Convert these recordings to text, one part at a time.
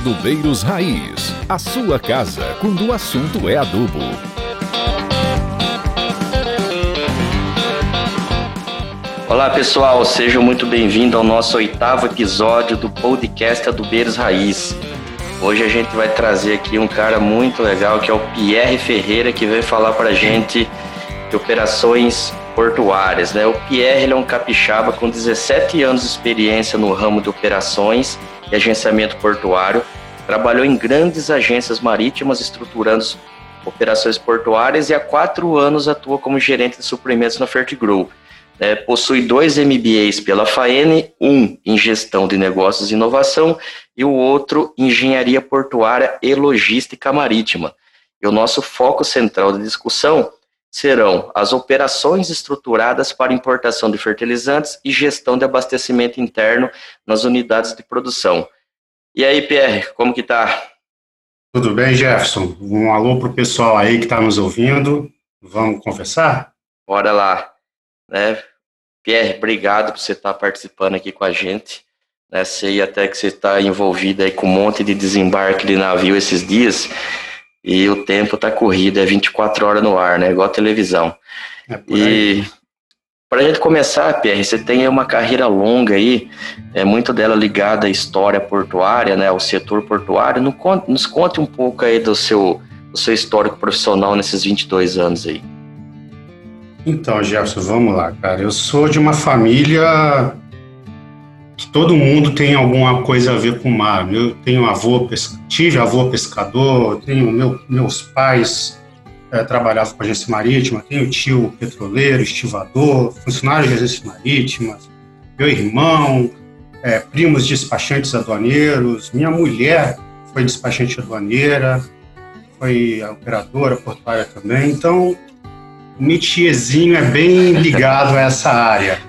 Adubeiros Raiz, a sua casa quando o assunto é adubo. Olá pessoal, sejam muito bem-vindos ao nosso oitavo episódio do podcast Adubeiros Raiz. Hoje a gente vai trazer aqui um cara muito legal que é o Pierre Ferreira que vai falar para gente de operações portuárias. Né? O Pierre é um capixaba com 17 anos de experiência no ramo de operações e agenciamento portuário. Trabalhou em grandes agências marítimas estruturando operações portuárias e há quatro anos atua como gerente de suprimentos na Fertiglow. É, possui dois MBAs pela FAENE, um em gestão de negócios e inovação e o outro em engenharia portuária e logística marítima. E o nosso foco central de discussão serão as operações estruturadas para importação de fertilizantes e gestão de abastecimento interno nas unidades de produção. E aí, Pierre, como que tá? Tudo bem, Jefferson? Um alô para o pessoal aí que está nos ouvindo. Vamos conversar? Bora lá. Né? Pierre, obrigado por você estar tá participando aqui com a gente. Né? Sei até que você está envolvido aí com um monte de desembarque de navio esses dias. E o tempo tá corrido, é 24 horas no ar, né? Igual a televisão. É e para a gente começar, Pierre, você tem uma carreira longa aí, é muito dela ligada à história portuária, né? Ao setor portuário. Nos conte um pouco aí do seu, do seu histórico profissional nesses 22 anos aí. Então, Jefferson, vamos lá, cara. Eu sou de uma família que todo mundo tem alguma coisa a ver com o mar. Eu tenho avô, tive avô pescador, tenho meu, meus pais é, trabalhavam com agência marítima, tenho tio petroleiro, estivador, funcionário de agência marítima, meu irmão, é, primos despachantes aduaneiros, minha mulher foi despachante aduaneira, foi operadora portuária também, então o metiezinho é bem ligado a essa área.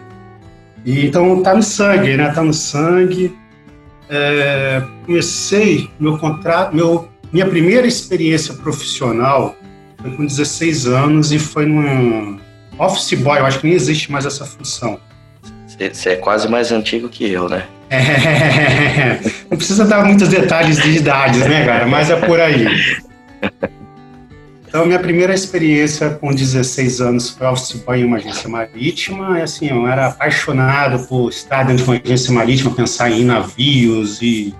E, então tá no sangue, né? Tá no sangue. É, comecei meu contrato, meu, minha primeira experiência profissional foi com 16 anos e foi num office boy. Eu acho que nem existe mais essa função. Você é quase mais antigo que eu, né? É, não precisa dar muitos detalhes de idades, né, cara? Mas é por aí. Então, minha primeira experiência com 16 anos foi office boy em uma agência marítima. E, assim, eu era apaixonado por estar dentro de uma agência marítima, pensar em navios e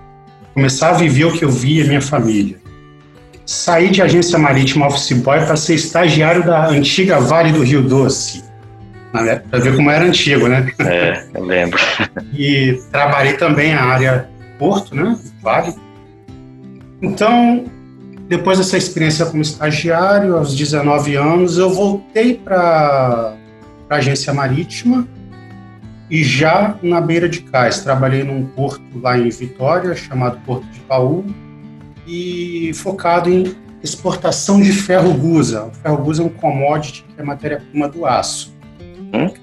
começar a viver o que eu via minha família. Saí de agência marítima office boy para ser estagiário da antiga Vale do Rio Doce. Para ver como era antigo, né? É, eu lembro. e trabalhei também na área Porto, né? Vale. Então, depois dessa experiência como estagiário, aos 19 anos, eu voltei para a agência marítima e já na beira de cais. Trabalhei num porto lá em Vitória, chamado Porto de Paú, e focado em exportação de ferro gusa. O ferro gusa é um commodity que é matéria-prima do aço. Hum?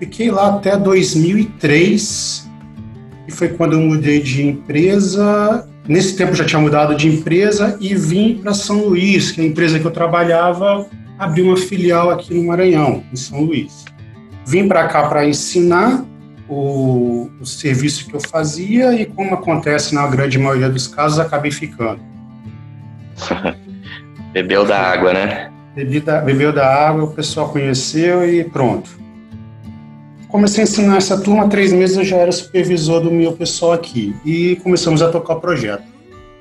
Fiquei lá até 2003, e foi quando eu mudei de empresa Nesse tempo já tinha mudado de empresa e vim para São Luís, que é a empresa que eu trabalhava abriu uma filial aqui no Maranhão, em São Luís. Vim para cá para ensinar o, o, serviço que eu fazia e, como acontece na grande maioria dos casos, acabei ficando. Bebeu da água, né? Bebi da, bebeu da água, o pessoal conheceu e pronto. Comecei a ensinar essa turma, três meses eu já era supervisor do meu pessoal aqui e começamos a tocar o projeto.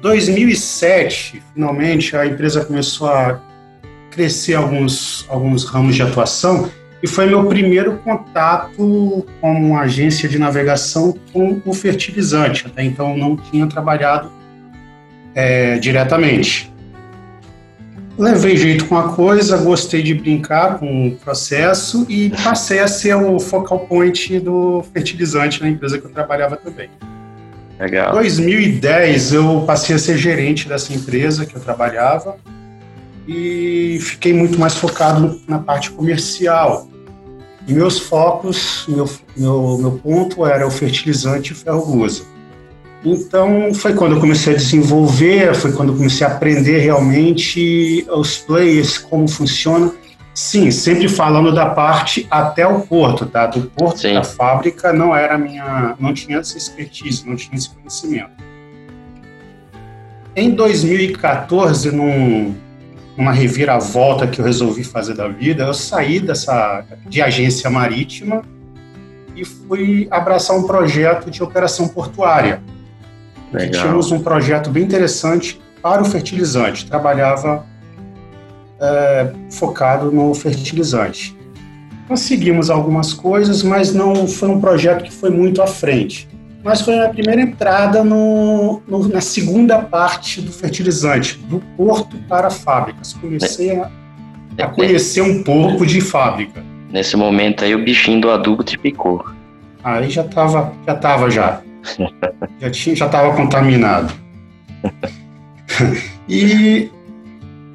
2007, finalmente, a empresa começou a crescer alguns, alguns ramos de atuação e foi meu primeiro contato como uma agência de navegação com o fertilizante. Até então não tinha trabalhado é, diretamente. Levei jeito com a coisa, gostei de brincar com o processo e passei a ser o focal point do fertilizante na empresa que eu trabalhava também. Legal. Em 2010 eu passei a ser gerente dessa empresa que eu trabalhava e fiquei muito mais focado na parte comercial. E meus focos, meu, meu, meu ponto era o fertilizante e ferro gusa. Então, foi quando eu comecei a desenvolver, foi quando eu comecei a aprender realmente os players, como funciona. Sim, sempre falando da parte até o porto, tá? Do porto Sim. da fábrica não era minha, não tinha essa expertise, não tinha esse conhecimento. em 2014, num, numa reviravolta que eu resolvi fazer da vida, eu saí dessa de agência marítima e fui abraçar um projeto de operação portuária. Legal. Tínhamos um projeto bem interessante para o fertilizante. Trabalhava é, focado no fertilizante. Conseguimos algumas coisas, mas não foi um projeto que foi muito à frente. Mas foi a primeira entrada no, no, na segunda parte do fertilizante, do porto para fábricas. Comecei a, a conhecer um pouco de fábrica. Nesse momento aí o bichinho do adubo te picou. Aí já estava já tava já. já tinha já estava contaminado. e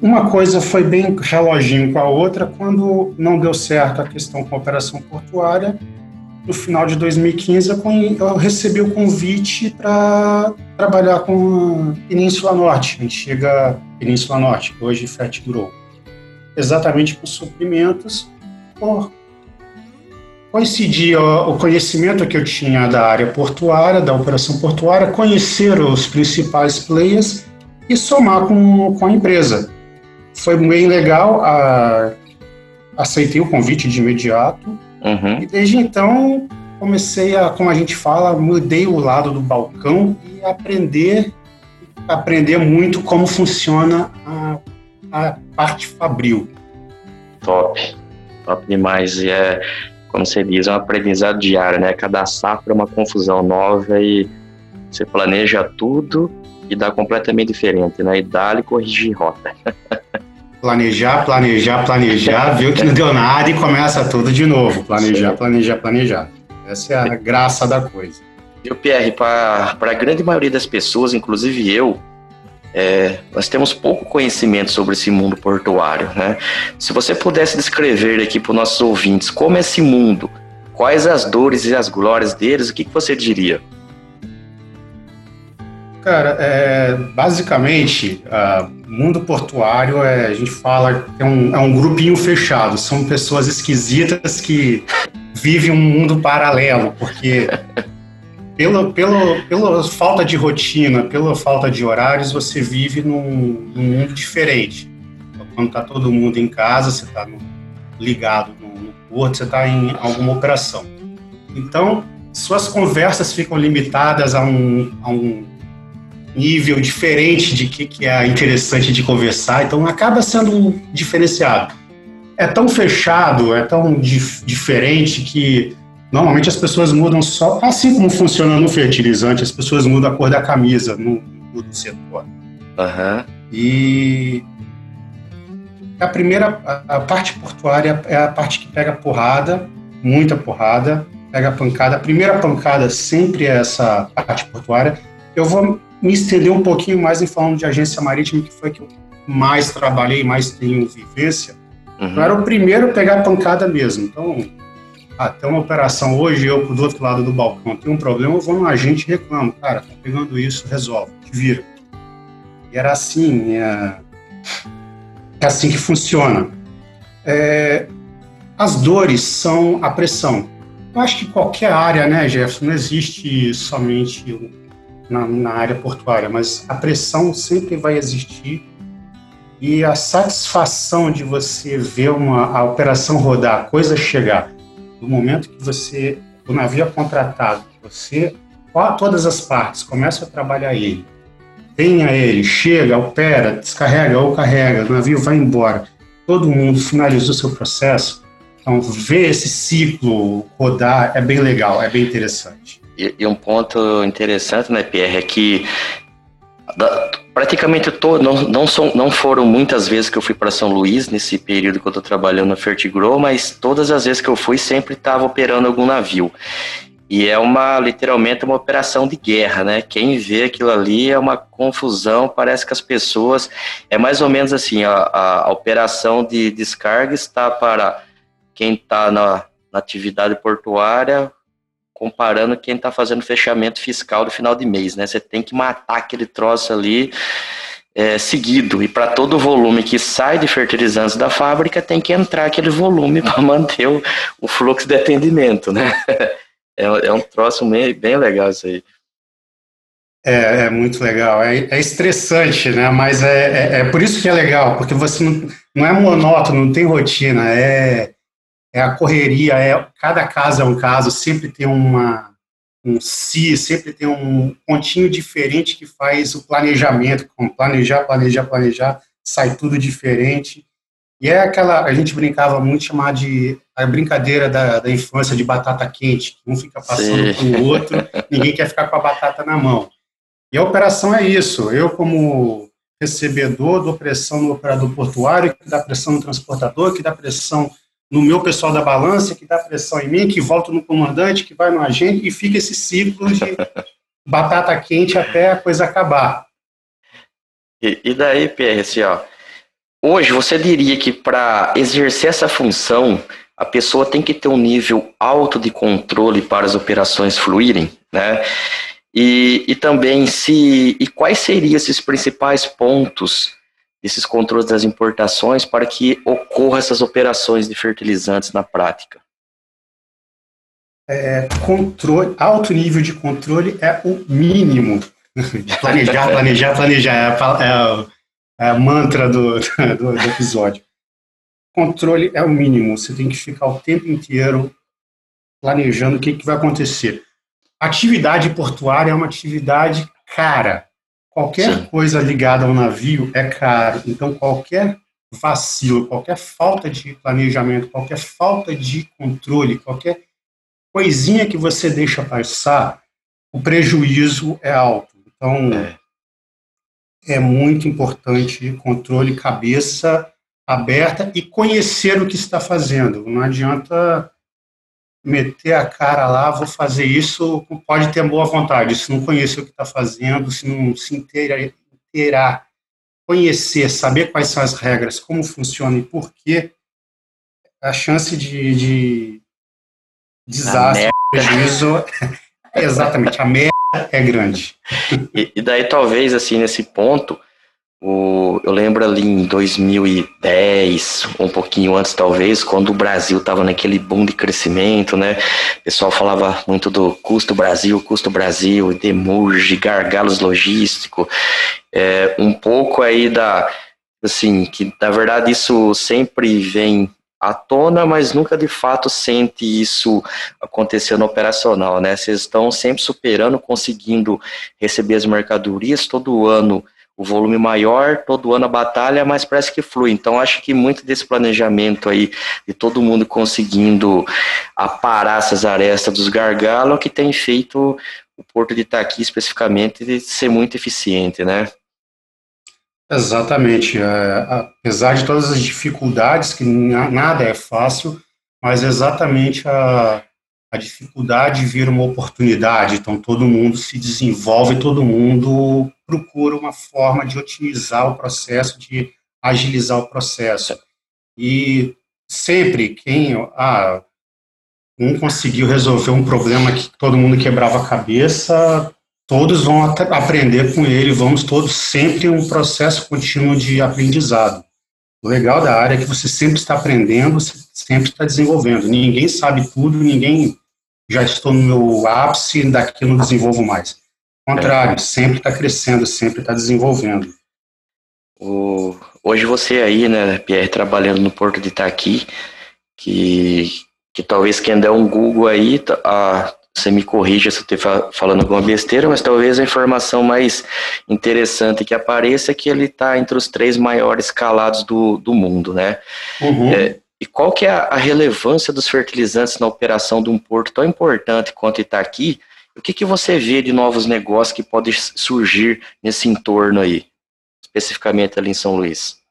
uma coisa foi bem reloginho com a outra, quando não deu certo a questão com a operação portuária, no final de 2015 eu recebi o convite para trabalhar com a Península Norte, a antiga Península Norte, hoje Fat Grow. Exatamente com suprimentos, por coincidia o conhecimento que eu tinha da área portuária, da operação portuária, conhecer os principais players e somar com, com a empresa. Foi bem legal, a, aceitei o convite de imediato uhum. e desde então comecei a, como a gente fala, mudei o lado do balcão e aprender aprender muito como funciona a, a parte fabril. Top, top demais. E é, como você diz, é um aprendizado diário, né? Cada safra é uma confusão nova e você planeja tudo e dá completamente diferente, né? E dá-lhe corrigir rota. planejar, planejar, planejar, viu que não deu nada e começa tudo de novo. Planejar, Sim. planejar, planejar. Essa é a graça da coisa. Viu, Pierre, para a grande maioria das pessoas, inclusive eu, é, nós temos pouco conhecimento sobre esse mundo portuário. Né? Se você pudesse descrever aqui para os nossos ouvintes como é esse mundo, quais as dores e as glórias deles, o que, que você diria? Cara, é, basicamente, uh, mundo portuário, é, a gente fala que é um, é um grupinho fechado, são pessoas esquisitas que vivem um mundo paralelo, porque pela, pela, pela falta de rotina, pela falta de horários, você vive num, num mundo diferente. Quando está todo mundo em casa, você está ligado no, no porto, você está em alguma operação. Então, suas conversas ficam limitadas a um, a um nível diferente de que, que é interessante de conversar, então acaba sendo diferenciado. É tão fechado, é tão dif diferente que normalmente as pessoas mudam só, assim como funciona no fertilizante, as pessoas mudam a cor da camisa no, no setor. Uhum. E a primeira, a, a parte portuária é a parte que pega porrada, muita porrada, pega pancada. A primeira pancada sempre é essa parte portuária. Eu vou me estender um pouquinho mais em falando de agência marítima, que foi que eu mais trabalhei, mais tenho vivência. Uhum. Eu era o primeiro a pegar pancada mesmo. Então, até uma operação hoje, eu do outro lado do balcão tem um problema, eu vou no agente e reclamo. Cara, tá pegando isso, resolve, te vira. E era assim, é, é assim que funciona. É, as dores são a pressão. Eu acho que qualquer área, né, Jefferson, não existe somente na, na área portuária, mas a pressão sempre vai existir e a satisfação de você ver uma, a operação rodar, a coisa chegar, no momento que você, o navio é contratado, você, todas as partes começam a trabalhar ele, tenha ele, chega, opera, descarrega ou carrega, o navio vai embora, todo mundo finalizou seu processo, então ver esse ciclo rodar é bem legal, é bem interessante. E, e um ponto interessante, né, Pierre, é que praticamente todo, não, não, são, não foram muitas vezes que eu fui para São Luís nesse período que eu estou trabalhando na Fertigro, mas todas as vezes que eu fui sempre estava operando algum navio. E é uma literalmente uma operação de guerra, né? Quem vê aquilo ali é uma confusão, parece que as pessoas é mais ou menos assim, a, a, a operação de descarga está para quem está na, na atividade portuária, comparando quem está fazendo fechamento fiscal do final de mês, né? Você tem que matar aquele troço ali é, seguido. E para todo volume que sai de fertilizantes da fábrica, tem que entrar aquele volume para manter o, o, fluxo de atendimento, né? É, é um troço meio, bem legal isso aí. É, é muito legal. É, é, estressante, né? Mas é, é, é, por isso que é legal, porque você não, não é monótono, não tem rotina, é, é a correria, é cada caso é um caso, sempre tem uma um si, sempre tem um pontinho diferente que faz o planejamento, com planejar, planejar, planejar, sai tudo diferente. E é aquela, a gente brincava muito chamar de a brincadeira da, da infância de batata quente, um fica passando para o outro, ninguém quer ficar com a batata na mão. E a operação é isso. Eu, como recebedor, dou pressão no operador portuário, que dá pressão no transportador, que dá pressão no meu pessoal da balança, que dá pressão em mim, que volta no comandante, que vai no agente, e fica esse ciclo de batata quente até a coisa acabar. E, e daí, Pierre, assim, ó, hoje você diria que para exercer essa função, a pessoa tem que ter um nível alto de controle para as operações fluírem, né? E, e também se e quais seriam esses principais pontos desses controles das importações para que ocorram essas operações de fertilizantes na prática? É, controle, alto nível de controle é o mínimo. planejar, planejar, planejar. É a, é a mantra do, do, do episódio. Controle é o mínimo. Você tem que ficar o tempo inteiro planejando o que, que vai acontecer. Atividade portuária é uma atividade cara. Qualquer Sim. coisa ligada ao navio é caro. Então, qualquer vacilo, qualquer falta de planejamento, qualquer falta de controle, qualquer coisinha que você deixa passar, o prejuízo é alto. Então, é, é muito importante controle, cabeça aberta e conhecer o que está fazendo. Não adianta meter a cara lá, vou fazer isso, pode ter boa vontade, se não conhecer o que está fazendo, se não se inteirar, conhecer, saber quais são as regras, como funciona e por quê, a chance de, de desastre, prejuízo, exatamente, a merda é grande. E, e daí talvez, assim, nesse ponto, o, eu lembro ali em 2010, um pouquinho antes talvez, quando o Brasil estava naquele boom de crescimento, né? O pessoal falava muito do custo Brasil, custo Brasil, demurge, gargalos logístico, é, um pouco aí da, assim, que na verdade isso sempre vem à tona, mas nunca de fato sente isso acontecendo operacional, né? Vocês estão sempre superando, conseguindo receber as mercadorias todo ano o volume maior, todo ano a batalha, mas parece que flui. Então, acho que muito desse planejamento aí, de todo mundo conseguindo aparar essas arestas dos gargalos, que tem feito o Porto de Itaqui, especificamente, de ser muito eficiente, né? Exatamente. É, apesar de todas as dificuldades, que nada é fácil, mas exatamente a, a dificuldade vira uma oportunidade. Então, todo mundo se desenvolve, todo mundo procura uma forma de otimizar o processo, de agilizar o processo. E sempre quem ah, um conseguiu resolver um problema que todo mundo quebrava a cabeça, todos vão aprender com ele, vamos todos sempre um processo contínuo de aprendizado. O legal da área é que você sempre está aprendendo, sempre está desenvolvendo. Ninguém sabe tudo, ninguém já estou no meu ápice, daqui não desenvolvo mais. Ao contrário, sempre está crescendo, sempre está desenvolvendo. O, hoje você aí, né, Pierre, trabalhando no Porto de Itaqui, que, que talvez quem der um Google aí, a, você me corrija se eu estiver falando alguma besteira, mas talvez a informação mais interessante que apareça é que ele está entre os três maiores escalados do, do mundo, né? Uhum. É, e qual que é a, relevância dos fertilizantes na operação de um porto tão importante quanto Itaqui? O que, que você vê de novos negócios que podem surgir nesse entorno aí, especificamente ali em São Luís?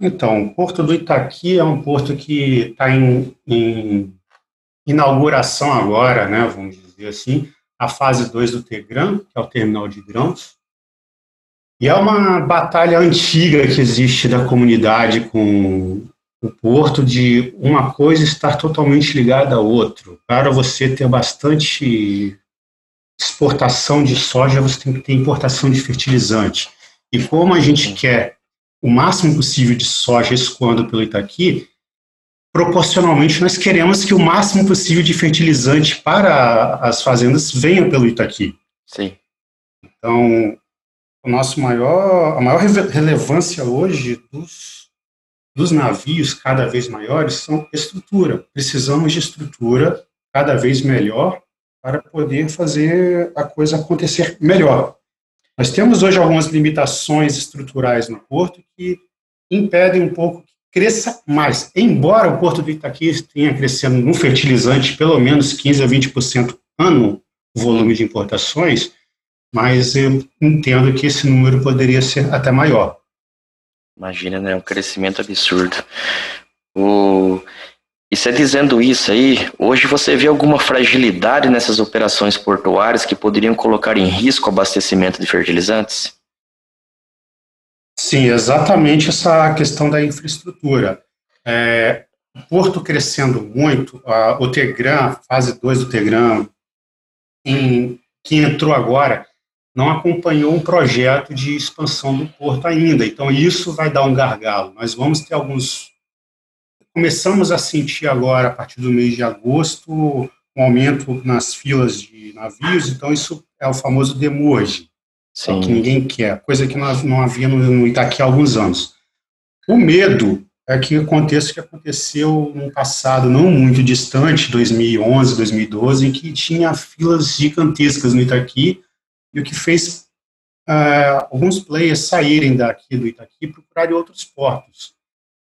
Então, o Porto do Itaqui é um porto que está em, em, inauguração agora, né, vamos dizer assim, a fase 2 do Tegran, que é o terminal de grãos. E é uma batalha antiga que existe da comunidade com o porto de uma coisa estar totalmente ligada a outra. Para você ter bastante exportação de soja, você tem que ter importação de fertilizante. E como a gente quer o máximo possível de soja escoando pelo Itaqui, proporcionalmente nós queremos que o máximo possível de fertilizante para as fazendas venha pelo Itaqui. Sim. Então, o nosso maior, a maior relevância hoje dos, dos navios cada vez maiores são estrutura. Precisamos de estrutura cada vez melhor para poder fazer a coisa acontecer melhor. Nós temos hoje algumas limitações estruturais no porto que impedem um pouco que cresça mais. Embora o porto do Itaqui tenha crescendo no fertilizante pelo menos 15 a 20% ano o volume de importações, mas eu entendo que esse número poderia ser até maior. Imagina, né? Um crescimento absurdo. O... E você dizendo isso aí, hoje você vê alguma fragilidade nessas operações portuárias que poderiam colocar em risco o abastecimento de fertilizantes? Sim, exatamente essa questão da infraestrutura. É, o porto crescendo muito, a, o Tegram, fase 2 do Tegram, em, que entrou agora, não acompanhou um projeto de expansão do porto ainda. Então, isso vai dar um gargalo. Nós vamos ter alguns. Começamos a sentir agora, a partir do mês de agosto, um aumento nas filas de navios, então isso é o famoso demurge, Sim. que ninguém quer, coisa que nós não havia no Itaqui há alguns anos. O medo é que aconteça o que aconteceu no passado não muito distante, 2011, 2012, em que tinha filas gigantescas no Itaqui, e o que fez uh, alguns players saírem daqui do Itaqui e procurarem outros portos.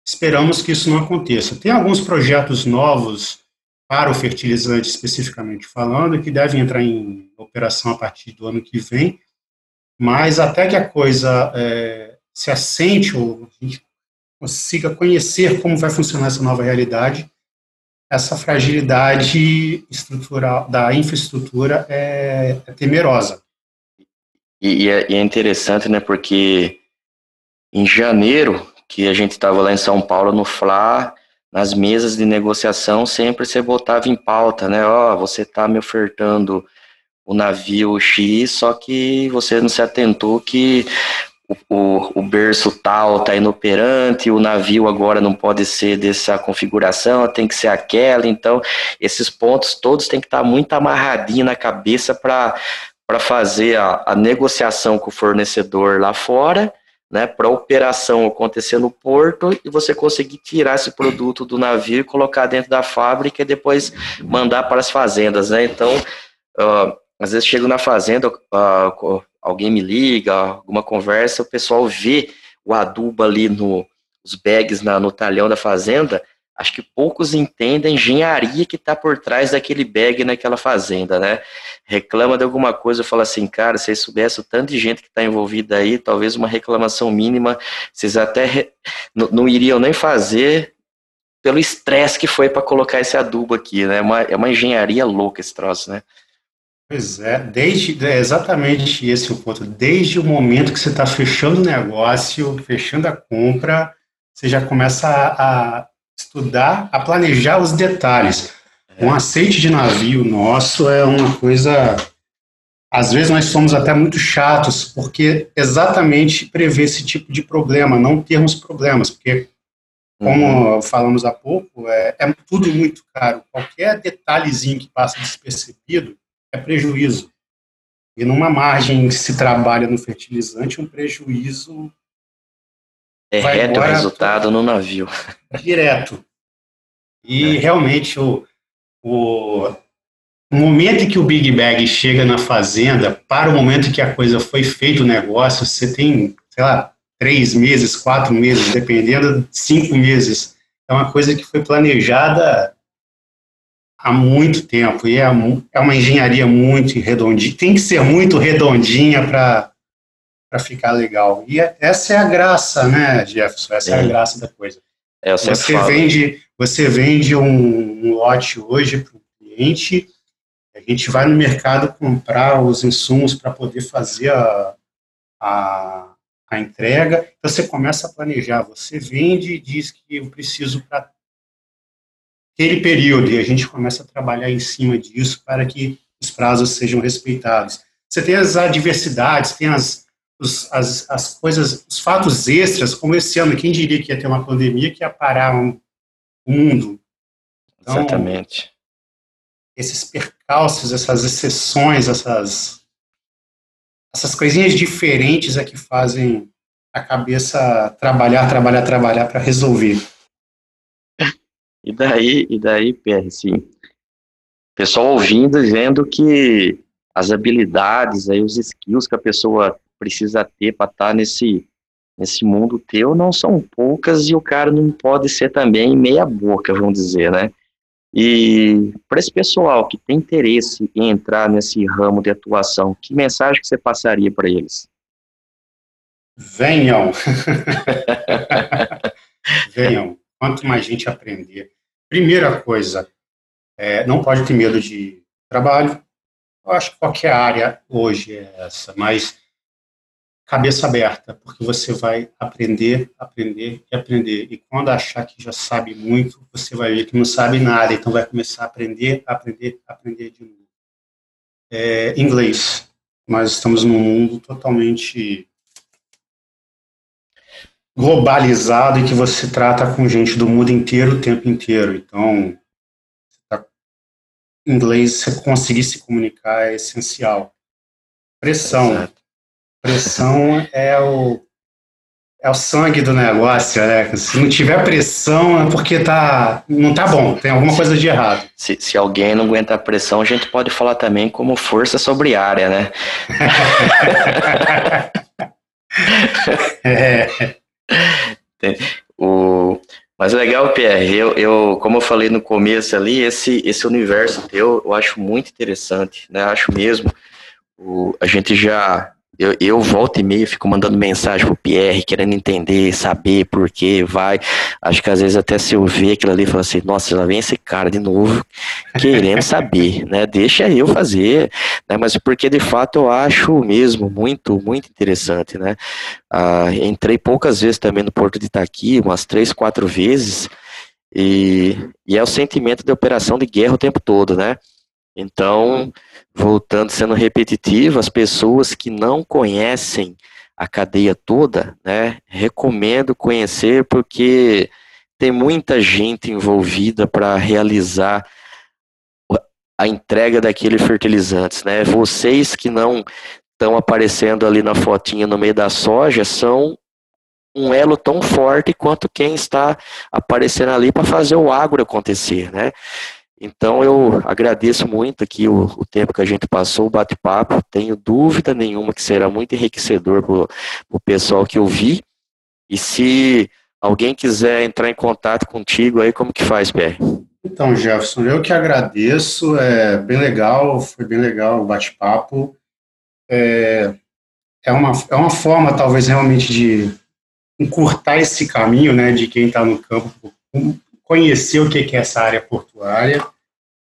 Esperamos que isso não aconteça. Tem alguns projetos novos para o fertilizante, especificamente falando, que devem entrar em operação a partir do ano que vem, mas até que a coisa é, se assente, ou a gente consiga conhecer como vai funcionar essa nova realidade, essa fragilidade estrutural da infraestrutura é, é temerosa. E, e, é, e, é, interessante, né, porque em janeiro, que a gente estava lá em São Paulo no FLA, nas mesas de negociação, sempre você botava em pauta, né, ó, oh, você está me ofertando o navio X, só que você não se atentou que o, o, berço tal está inoperante, o navio agora não pode ser dessa configuração, tem que ser aquela. Então, esses pontos todos têm que estar tá muito amarradinho na cabeça para fazer a, a negociação com o fornecedor lá fora, né, para a operação acontecer no porto e você conseguir tirar esse produto do navio e colocar dentro da fábrica e depois mandar para as fazendas. Né? Então, uh, às vezes chego na fazenda, uh, alguém me liga, alguma conversa, o pessoal vê o adubo ali no os bags na, no talhão da fazenda, acho que poucos entendem a engenharia que está por trás daquele bag naquela fazenda, né? Reclama de alguma coisa, fala assim, cara, se vocês soubessem o tanto de gente que está envolvida aí, talvez uma reclamação mínima, vocês até re... não iriam nem fazer pelo estresse que foi para colocar esse adubo aqui, né? É uma, é uma engenharia louca esse troço, né? Pois é, desde é exatamente esse o ponto. Desde o momento que você está fechando o negócio, fechando a compra, você já começa a, a estudar, a planejar os detalhes. Um aceite de navio nosso é uma coisa. Às vezes nós somos até muito chatos, porque exatamente prevê esse tipo de problema, não termos problemas, porque, como uhum. falamos há pouco, é, é tudo muito caro. Qualquer detalhezinho que passa despercebido é prejuízo. E numa margem que se trabalha no fertilizante, um prejuízo. É reto o resultado no navio. Direto. E é. realmente o, o, o momento em que o Big Bag chega na fazenda, para o momento em que a coisa foi feita, o negócio, você tem, sei lá, três meses, quatro meses, dependendo, cinco meses. É uma coisa que foi planejada há muito tempo e é, é uma engenharia muito redondinha, tem que ser muito redondinha para para ficar legal. E é, essa é a graça, né, Jefferson? Essa é, é a graça da coisa. É, você falo. vende, você vende um, um lote hoje para o cliente, a gente vai no mercado comprar os insumos para poder fazer a, a, a entrega, então você começa a planejar, você vende e diz que eu preciso para aquele período, e a gente começa a trabalhar em cima disso para que os prazos sejam respeitados. Você tem as adversidades, tem as, os, as, as coisas, os fatos extras, como esse ano, quem diria que ia ter uma pandemia que ia parar um, o mundo? Então, Exatamente. Esses percalços, essas exceções, essas essas coisinhas diferentes é que fazem a cabeça trabalhar, trabalhar, trabalhar para resolver. E daí, e daí, Pierre, sim. Pessoal ouvindo, vendo que as habilidades, aí, os skills que a pessoa precisa ter para estar tá nesse, nesse mundo teu não são poucas e o cara não pode ser também meia boca, vamos dizer, né? E para esse pessoal que tem interesse em entrar nesse ramo de atuação, que mensagem que você passaria para eles? Venham! Venham! Quanto mais gente aprender. Primeira coisa, é, não pode ter medo de trabalho. Eu acho que qualquer área hoje é essa, mas cabeça aberta, porque você vai aprender, aprender e aprender. E quando achar que já sabe muito, você vai ver que não sabe nada, então vai começar a aprender, aprender, aprender de novo. É, inglês. Nós estamos num mundo totalmente globalizado e que você trata com gente do mundo inteiro o tempo inteiro. Então, tá, inglês, você conseguir se comunicar é essencial. Pressão. Pressão é o, é o sangue do negócio, né? Se não tiver pressão é porque tá, não tá bom, tem alguma coisa de errado. Se, se alguém não aguenta a pressão, a gente pode falar também como força sobre área, né? é. O, mas legal, Pierre, eu, eu, como eu falei no começo ali, esse, esse universo teu eu acho muito interessante, né? Acho mesmo. O, a gente já eu, eu volto e meio, fico mandando mensagem pro Pierre, querendo entender, saber por que vai. Acho que às vezes até se eu ver aquilo ali, falo assim, nossa, lá vem esse cara de novo, querendo saber, né? Deixa eu fazer, né? Mas porque de fato eu acho mesmo muito, muito interessante, né? Ah, entrei poucas vezes também no Porto de Itaqui, umas três, quatro vezes, e, e é o sentimento de operação de guerra o tempo todo, né? Então, voltando, sendo repetitivo, as pessoas que não conhecem a cadeia toda, né, recomendo conhecer porque tem muita gente envolvida para realizar a entrega daquele fertilizantes, né? Vocês que não estão aparecendo ali na fotinha no meio da soja são um elo tão forte quanto quem está aparecendo ali para fazer o agro acontecer, né? Então eu agradeço muito aqui o, o tempo que a gente passou, o bate-papo. Tenho dúvida nenhuma que será muito enriquecedor para o pessoal que ouvir. E se alguém quiser entrar em contato contigo aí, como que faz, Pé? Então, Jefferson, eu que agradeço, é bem legal, foi bem legal o bate-papo. É, é, uma, é uma forma, talvez, realmente de encurtar esse caminho, né, de quem está no campo, conhecer o que é essa área portuária.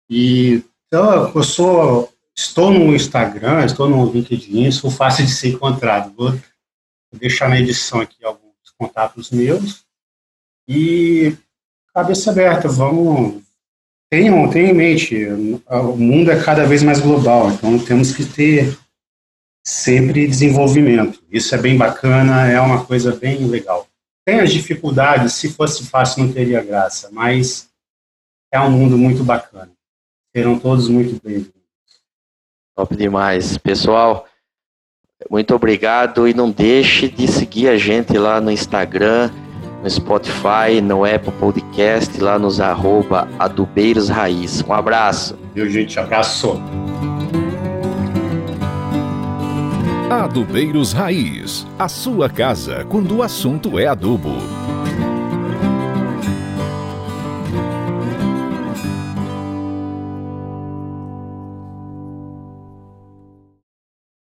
E então, eu sou, estou no Instagram, estou no LinkedIn, sou fácil de ser encontrado. Vou deixar na edição aqui alguns contatos meus. E cabeça aberta, vamos. Tenham, tenham em mente, o mundo é cada vez mais global, então temos que ter sempre desenvolvimento. Isso é bem bacana, é uma coisa bem legal tem as dificuldades, se fosse fácil não teria graça, mas é um mundo muito bacana. Serão todos muito bem-vindos. Top demais. Pessoal, muito obrigado e não deixe de seguir a gente lá no Instagram, no Spotify, no Apple Podcast, lá nos arroba adubeiros raiz. Um abraço. Meu gente, abraço. Adubeiros Raiz, a sua casa quando o assunto é adubo.